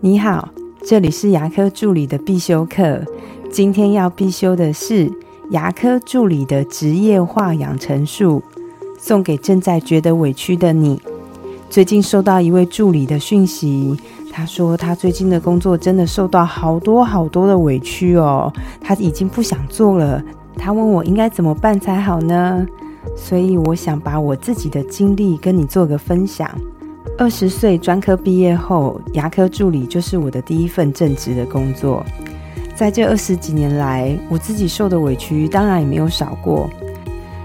你好，这里是牙科助理的必修课。今天要必修的是牙科助理的职业化养成术，送给正在觉得委屈的你。最近收到一位助理的讯息，他说他最近的工作真的受到好多好多的委屈哦，他已经不想做了。他问我应该怎么办才好呢？所以我想把我自己的经历跟你做个分享。二十岁专科毕业后，牙科助理就是我的第一份正职的工作。在这二十几年来，我自己受的委屈当然也没有少过。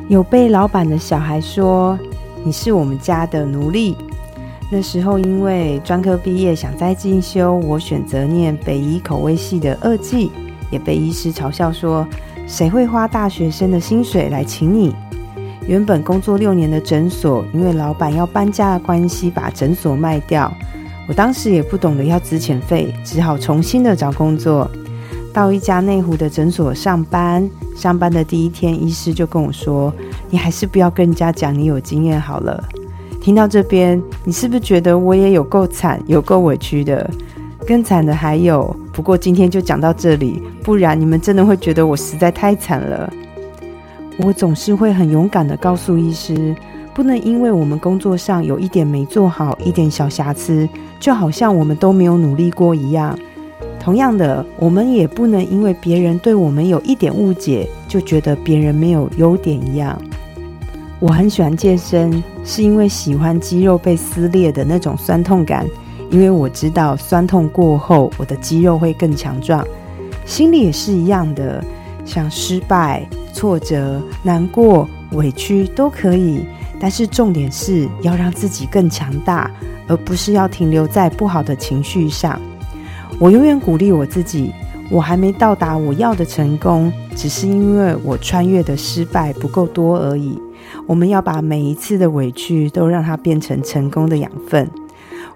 有被老板的小孩说：“你是我们家的奴隶。”那时候因为专科毕业想再进修，我选择念北医口味系的二技，也被医师嘲笑说：“谁会花大学生的薪水来请你？”原本工作六年的诊所，因为老板要搬家的关系，把诊所卖掉。我当时也不懂得要资遣费，只好重新的找工作，到一家内湖的诊所上班。上班的第一天，医师就跟我说：“你还是不要跟人家讲你有经验好了。”听到这边，你是不是觉得我也有够惨，有够委屈的？更惨的还有，不过今天就讲到这里，不然你们真的会觉得我实在太惨了。我总是会很勇敢的告诉医师，不能因为我们工作上有一点没做好，一点小瑕疵，就好像我们都没有努力过一样。同样的，我们也不能因为别人对我们有一点误解，就觉得别人没有优点一样。我很喜欢健身，是因为喜欢肌肉被撕裂的那种酸痛感，因为我知道酸痛过后，我的肌肉会更强壮。心里也是一样的，像失败。挫折、难过、委屈都可以，但是重点是要让自己更强大，而不是要停留在不好的情绪上。我永远鼓励我自己，我还没到达我要的成功，只是因为我穿越的失败不够多而已。我们要把每一次的委屈都让它变成成功的养分。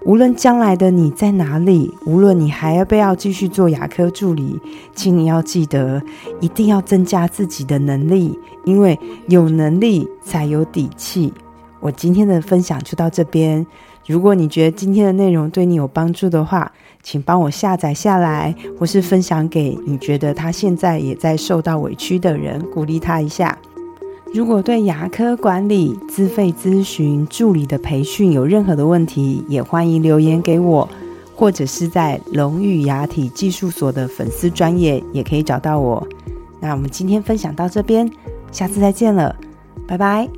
无论将来的你在哪里，无论你还要不要继续做牙科助理，请你要记得，一定要增加自己的能力，因为有能力才有底气。我今天的分享就到这边。如果你觉得今天的内容对你有帮助的话，请帮我下载下来，或是分享给你觉得他现在也在受到委屈的人，鼓励他一下。如果对牙科管理、自费咨询、助理的培训有任何的问题，也欢迎留言给我，或者是在龙玉牙体技术所的粉丝专业也可以找到我。那我们今天分享到这边，下次再见了，拜拜。